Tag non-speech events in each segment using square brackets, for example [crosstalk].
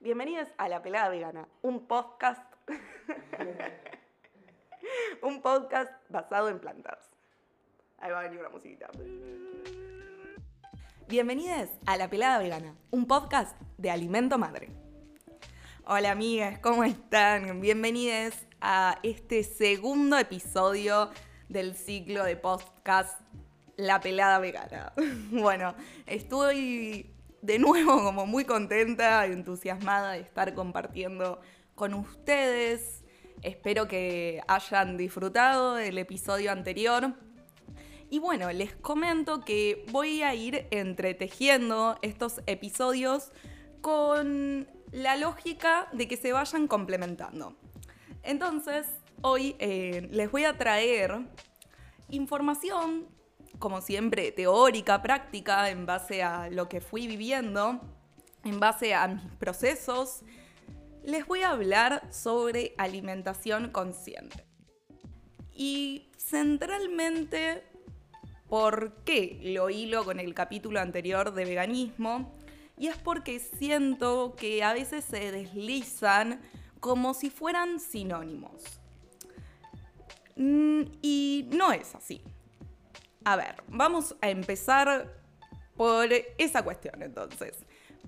Bienvenidos a La Pelada Vegana, un podcast. [laughs] un podcast basado en plantas. Ahí va a venir una musiquita. Bienvenidos a La Pelada Vegana, un podcast de Alimento Madre. Hola amigas, ¿cómo están? Bienvenidos a este segundo episodio del ciclo de podcast La Pelada Vegana. [laughs] Bueno, estoy de nuevo [laughs] como muy contenta y entusiasmada de estar compartiendo con ustedes. Espero que hayan disfrutado del episodio anterior. Y bueno, les comento que voy a ir entretejiendo estos episodios con la lógica de que se vayan complementando. Entonces, hoy eh, les voy a traer información como siempre, teórica, práctica, en base a lo que fui viviendo, en base a mis procesos, les voy a hablar sobre alimentación consciente. Y centralmente, ¿por qué lo hilo con el capítulo anterior de veganismo? Y es porque siento que a veces se deslizan como si fueran sinónimos. Mm, y no es así. A ver, vamos a empezar por esa cuestión entonces.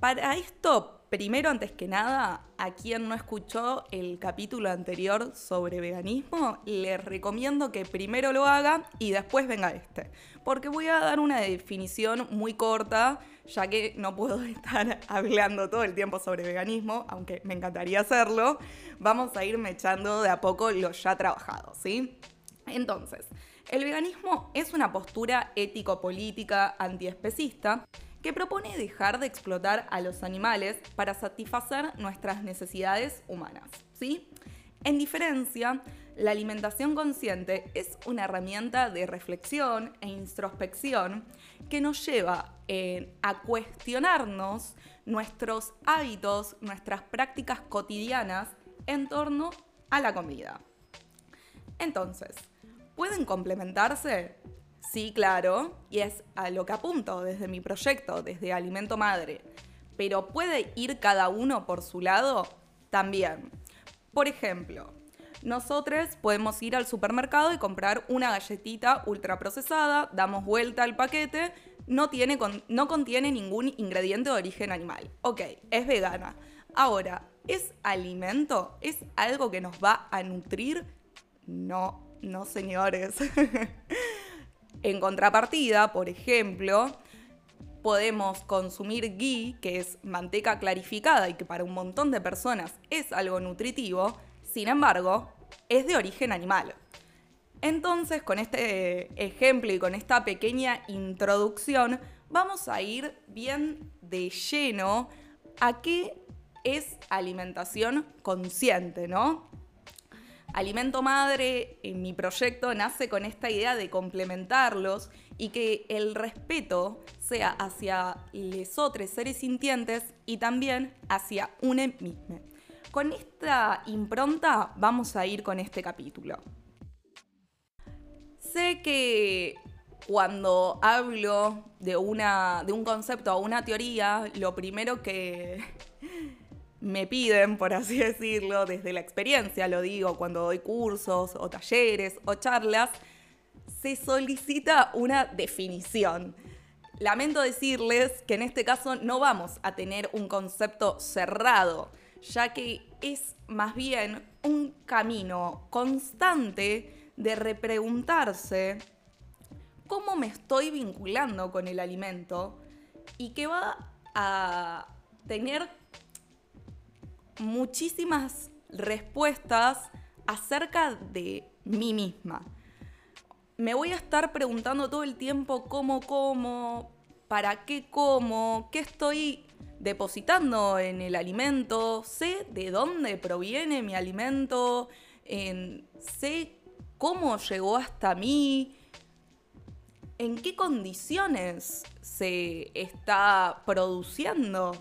Para esto, primero antes que nada, a quien no escuchó el capítulo anterior sobre veganismo, les recomiendo que primero lo haga y después venga este. Porque voy a dar una definición muy corta, ya que no puedo [laughs] estar hablando todo el tiempo sobre veganismo, aunque me encantaría hacerlo. Vamos a irme echando de a poco lo ya trabajado, ¿sí? Entonces, el veganismo es una postura ético-política antiespecista que propone dejar de explotar a los animales para satisfacer nuestras necesidades humanas. ¿sí? En diferencia, la alimentación consciente es una herramienta de reflexión e introspección que nos lleva eh, a cuestionarnos nuestros hábitos, nuestras prácticas cotidianas en torno a la comida. Entonces, ¿Pueden complementarse? Sí, claro, y es a lo que apunto desde mi proyecto, desde Alimento Madre. Pero ¿puede ir cada uno por su lado? También. Por ejemplo, nosotros podemos ir al supermercado y comprar una galletita ultraprocesada, damos vuelta al paquete, no, tiene no contiene ningún ingrediente de origen animal. Ok, es vegana. Ahora, ¿es alimento? ¿Es algo que nos va a nutrir? No no señores. [laughs] en contrapartida, por ejemplo, podemos consumir ghee, que es manteca clarificada y que para un montón de personas es algo nutritivo, sin embargo, es de origen animal. Entonces, con este ejemplo y con esta pequeña introducción, vamos a ir bien de lleno a qué es alimentación consciente, ¿no? Alimento Madre, en mi proyecto, nace con esta idea de complementarlos y que el respeto sea hacia los otros seres sintientes y también hacia uno mismo. Con esta impronta vamos a ir con este capítulo. Sé que cuando hablo de, una, de un concepto o una teoría, lo primero que, me piden, por así decirlo, desde la experiencia, lo digo, cuando doy cursos o talleres o charlas, se solicita una definición. Lamento decirles que en este caso no vamos a tener un concepto cerrado, ya que es más bien un camino constante de repreguntarse cómo me estoy vinculando con el alimento y que va a tener muchísimas respuestas acerca de mí misma. Me voy a estar preguntando todo el tiempo cómo como, para qué como, qué estoy depositando en el alimento, sé de dónde proviene mi alimento, sé cómo llegó hasta mí, en qué condiciones se está produciendo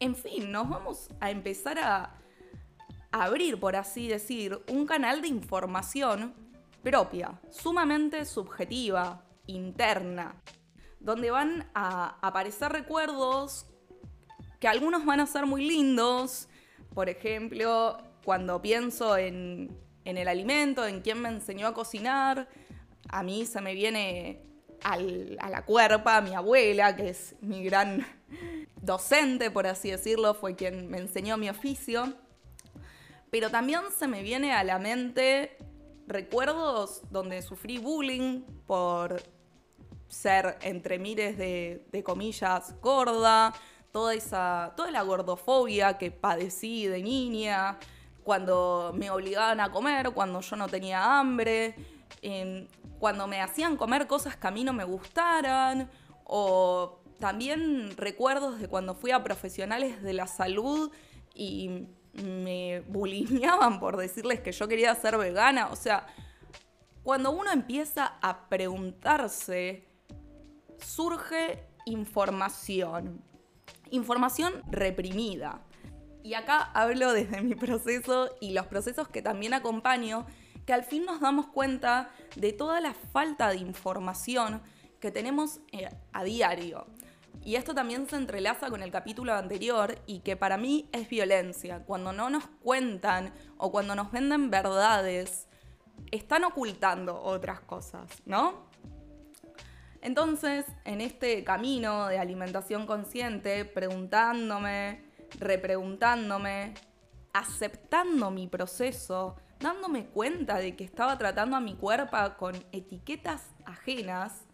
en fin, nos vamos a empezar a abrir, por así decir, un canal de información propia, sumamente subjetiva, interna, donde van a aparecer recuerdos que algunos van a ser muy lindos. Por ejemplo, cuando pienso en, el alimento, en quién me enseñó a cocinar, a mí se me viene a la cuerpa mi abuela, que es mi gran docente, por así decirlo, fue quien me enseñó mi oficio. Pero también se me viene a la mente recuerdos donde sufrí bullying por ser, entre miles de, comillas, gorda, toda esa, toda la gordofobia que padecí de niña, cuando me obligaban a comer, cuando yo no tenía hambre, cuando me hacían comer cosas que a mí no me gustaran, o también recuerdos de cuando fui a profesionales de la salud y me bulineaban por decirles que yo quería ser vegana. O sea, cuando uno empieza a preguntarse, surge información. Información reprimida. Y acá hablo desde mi proceso y los procesos que también acompaño, que al fin nos damos cuenta de toda la falta de información que tenemos eh, a diario. Y esto también se entrelaza con el capítulo anterior y que para mí es violencia. Cuando no nos cuentan o cuando nos venden verdades, están ocultando otras cosas, ¿no? Entonces, en este camino de alimentación consciente, preguntándome, repreguntándome, aceptando mi proceso, dándome cuenta de que estaba tratando a mi cuerpo con etiquetas ajenas,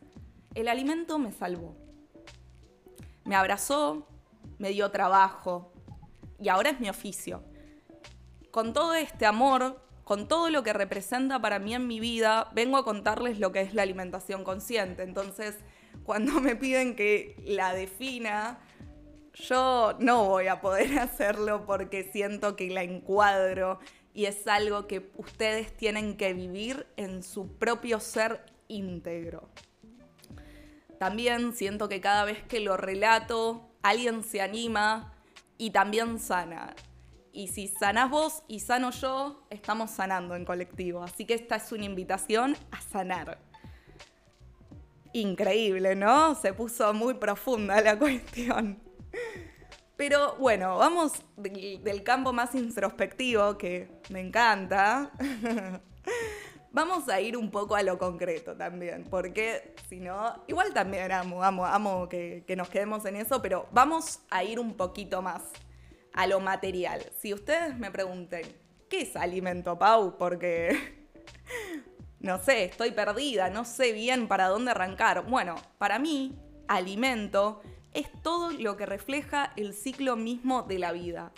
el alimento me salvó. Me abrazó, me dio trabajo y ahora es mi oficio. Con todo este amor, con todo lo que representa para mí en mi vida, vengo a contarles lo que es la alimentación consciente. Entonces, cuando me piden que la defina, yo no voy a poder [laughs] hacerlo porque siento que la encuadro y es algo que ustedes tienen que vivir en su propio ser íntegro. También siento que cada vez que lo relato, alguien se anima y también sana. Y si sanás vos y sano yo, estamos sanando en colectivo. Así que esta es una invitación a sanar. Increíble, ¿no? Se puso muy profunda la [laughs] cuestión. Pero bueno, vamos del, campo más introspectivo, que me encanta. [laughs] vamos a ir un poco a lo concreto también, porque si no, igual también amo, amo, amo que, nos quedemos en eso, pero vamos a ir un poquito más a lo material. Si ustedes me pregunten, ¿qué es alimento, Pau? Porque, [laughs] no sé, estoy perdida, no sé bien para dónde arrancar. Bueno, para mí, alimento es todo lo que refleja el ciclo mismo de la vida.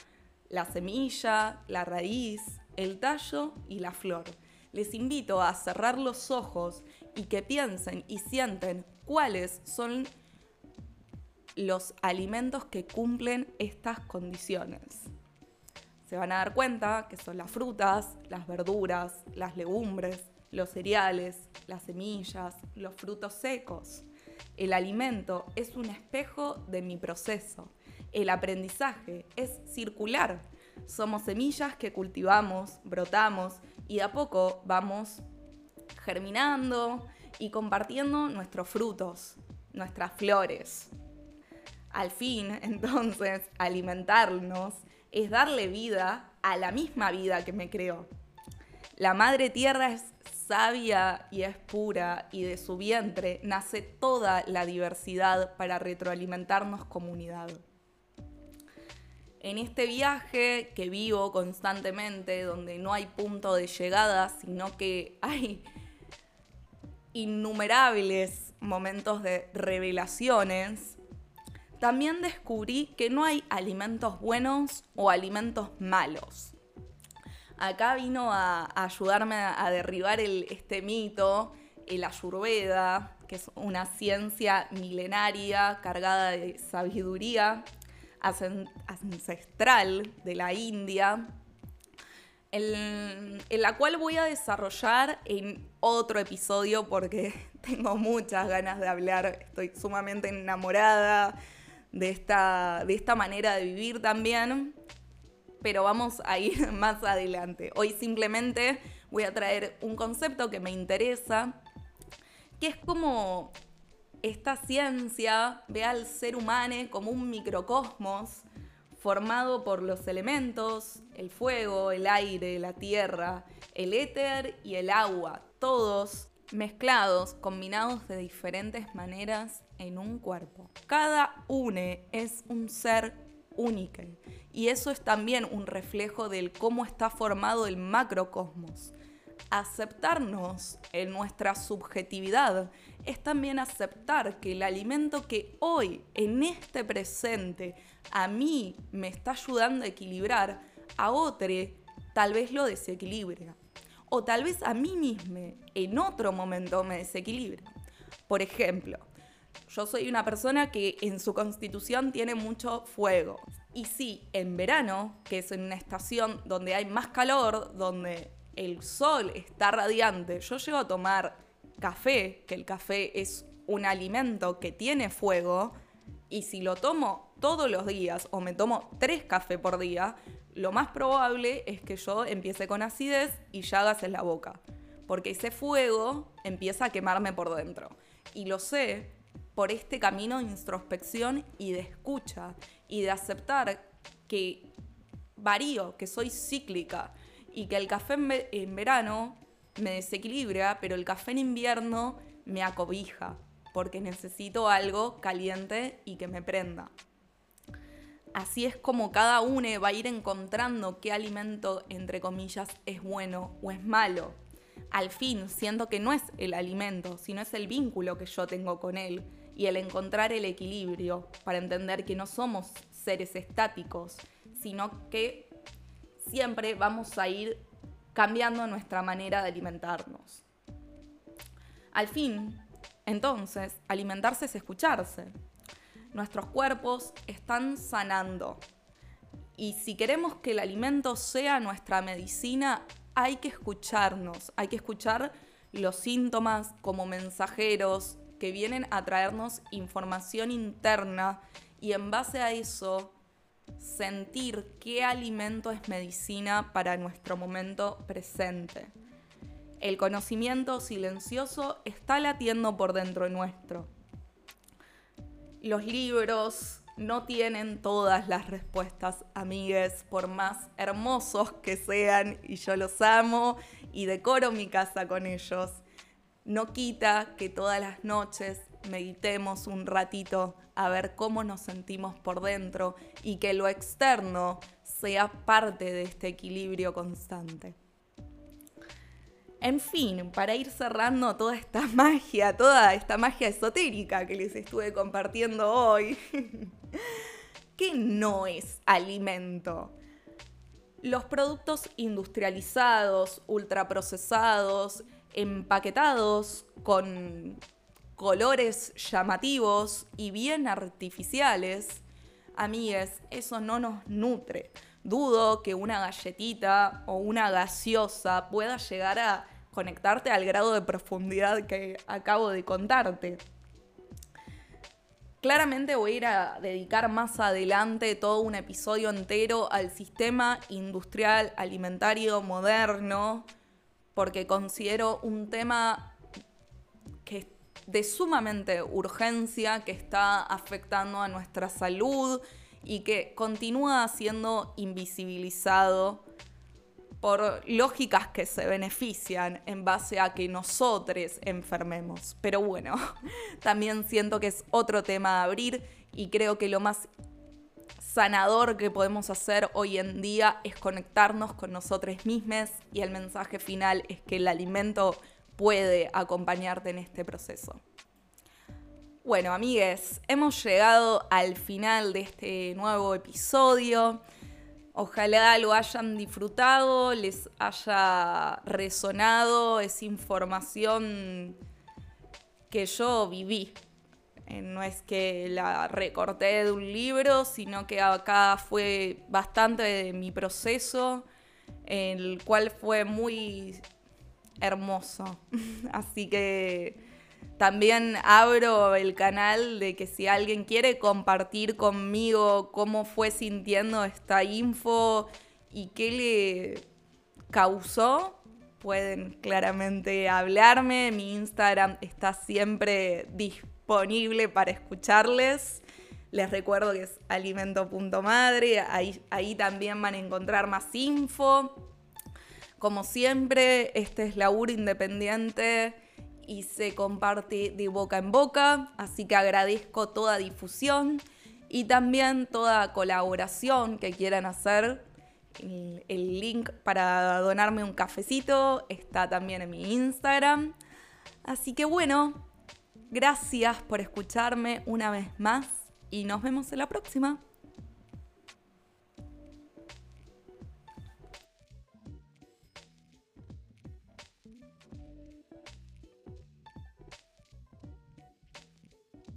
La semilla, la raíz, el tallo y la flor. Les invito a cerrar los ojos y que piensen y sienten cuáles son los alimentos que cumplen estas condiciones. Se van a dar cuenta que son las frutas, las verduras, las legumbres, los cereales, las semillas, los frutos secos. El alimento es un espejo de mi proceso. El aprendizaje es circular. Somos semillas que cultivamos, brotamos y de a poco vamos germinando y compartiendo nuestros frutos, nuestras flores. Al fin, [laughs] entonces, alimentarnos es darle vida a la misma vida que me creó. La madre tierra es sabia y es pura y de su vientre nace toda la diversidad para retroalimentarnos comunidad. En este viaje que vivo constantemente, donde no hay punto de llegada, sino que hay innumerables momentos de revelaciones, también descubrí que no hay alimentos buenos o alimentos malos. Acá vino a, ayudarme a, derribar este mito, el ayurveda, que es una ciencia milenaria cargada de sabiduría ancestral de la India, en, la cual voy a desarrollar en otro episodio porque [laughs] tengo muchas ganas de hablar, estoy sumamente enamorada de esta, de esta manera de vivir también pero vamos a ir [laughs] más adelante. Hoy simplemente voy a traer un concepto que me interesa, que es como esta ciencia ve al ser humano como un microcosmos, formado por los elementos, el fuego, el aire, la tierra, el éter y el agua, todos mezclados, combinados de diferentes maneras en un cuerpo. Cada une es un ser único y eso es también un reflejo del cómo está formado el macrocosmos. Aceptarnos en nuestra subjetividad es también aceptar que el alimento que hoy, en este presente, a mí me está ayudando a equilibrar, a otro tal vez lo desequilibra. O tal vez a mí misma en otro momento me desequilibra. Por ejemplo, yo soy una persona que en su constitución tiene mucho fuego. Y sí, en verano, que es en una estación donde hay más calor, donde el sol está radiante, yo llego a tomar café, que el café es un alimento que tiene fuego, y si lo tomo todos los días o me tomo tres cafés por día, lo más probable es que yo empiece con acidez y llagas en la boca, porque ese fuego empieza a quemarme por dentro. Y lo sé por este camino de introspección y de escucha y de aceptar que varío, que soy cíclica y que el café en, verano me desequilibra, pero el café en invierno me acobija porque necesito algo caliente y que me prenda. Así es como cada uno va a ir encontrando qué alimento, entre comillas, es bueno o es malo. Al fin, siento que no es el alimento, sino es el vínculo que yo tengo con él y el encontrar el equilibrio para entender que no somos seres estáticos, sino que siempre vamos a ir cambiando nuestra manera de alimentarnos. Al fin, entonces, alimentarse es escucharse. Nuestros cuerpos están sanando. Y si queremos que el alimento sea nuestra medicina, hay que escucharnos, hay que escuchar los síntomas como mensajeros que vienen a traernos información interna y en base a eso sentir qué alimento es medicina para nuestro momento presente. El conocimiento silencioso está latiendo por dentro nuestro. Los libros no tienen todas las respuestas, amigues, por más hermosos que sean, y yo los amo y decoro mi casa con ellos no quita que todas las noches meditemos un ratito a ver cómo nos sentimos por dentro y que lo externo sea parte de este equilibrio constante. En fin, para ir cerrando toda esta [laughs] magia, toda esta magia esotérica que les estuve compartiendo hoy, [laughs] ¿qué no es alimento? Los productos industrializados, ultraprocesados, empaquetados con colores llamativos y bien artificiales, amigues, eso no nos nutre. Dudo que una galletita o una gaseosa pueda llegar a conectarte al grado de profundidad que acabo de contarte. Claramente voy a ir a dedicar más adelante todo un episodio entero al sistema industrial alimentario moderno porque considero un tema de sumamente urgencia, que está afectando a nuestra salud y que continúa siendo invisibilizado por lógicas que se benefician en base a que nosotros enfermemos. Pero bueno, [laughs] también siento que es otro tema a abrir y creo que lo más sanador que podemos hacer hoy en día es conectarnos con nosotros mismos y el mensaje final es que el alimento puede acompañarte en este proceso. Bueno, amigues, hemos llegado al final de este nuevo episodio. Ojalá lo hayan disfrutado, les haya resonado, esa información que yo viví eh, no es que la recorté de un libro, sino que acá fue bastante de mi proceso, el cual fue muy hermoso. [laughs] Así que también abro el canal de que si alguien quiere compartir conmigo cómo fue sintiendo esta info y qué le causó, pueden claramente hablarme. Mi Instagram está siempre disponible para escucharles. Les recuerdo que es alimento.madre, ahí, ahí también van a encontrar más info. Como siempre, este es laburo independiente y se comparte de boca en boca, así que agradezco toda difusión y también toda colaboración que quieran hacer. El, el link para donarme un cafecito está también en mi Instagram. Así que bueno, gracias por escucharme una vez más y nos vemos en la próxima.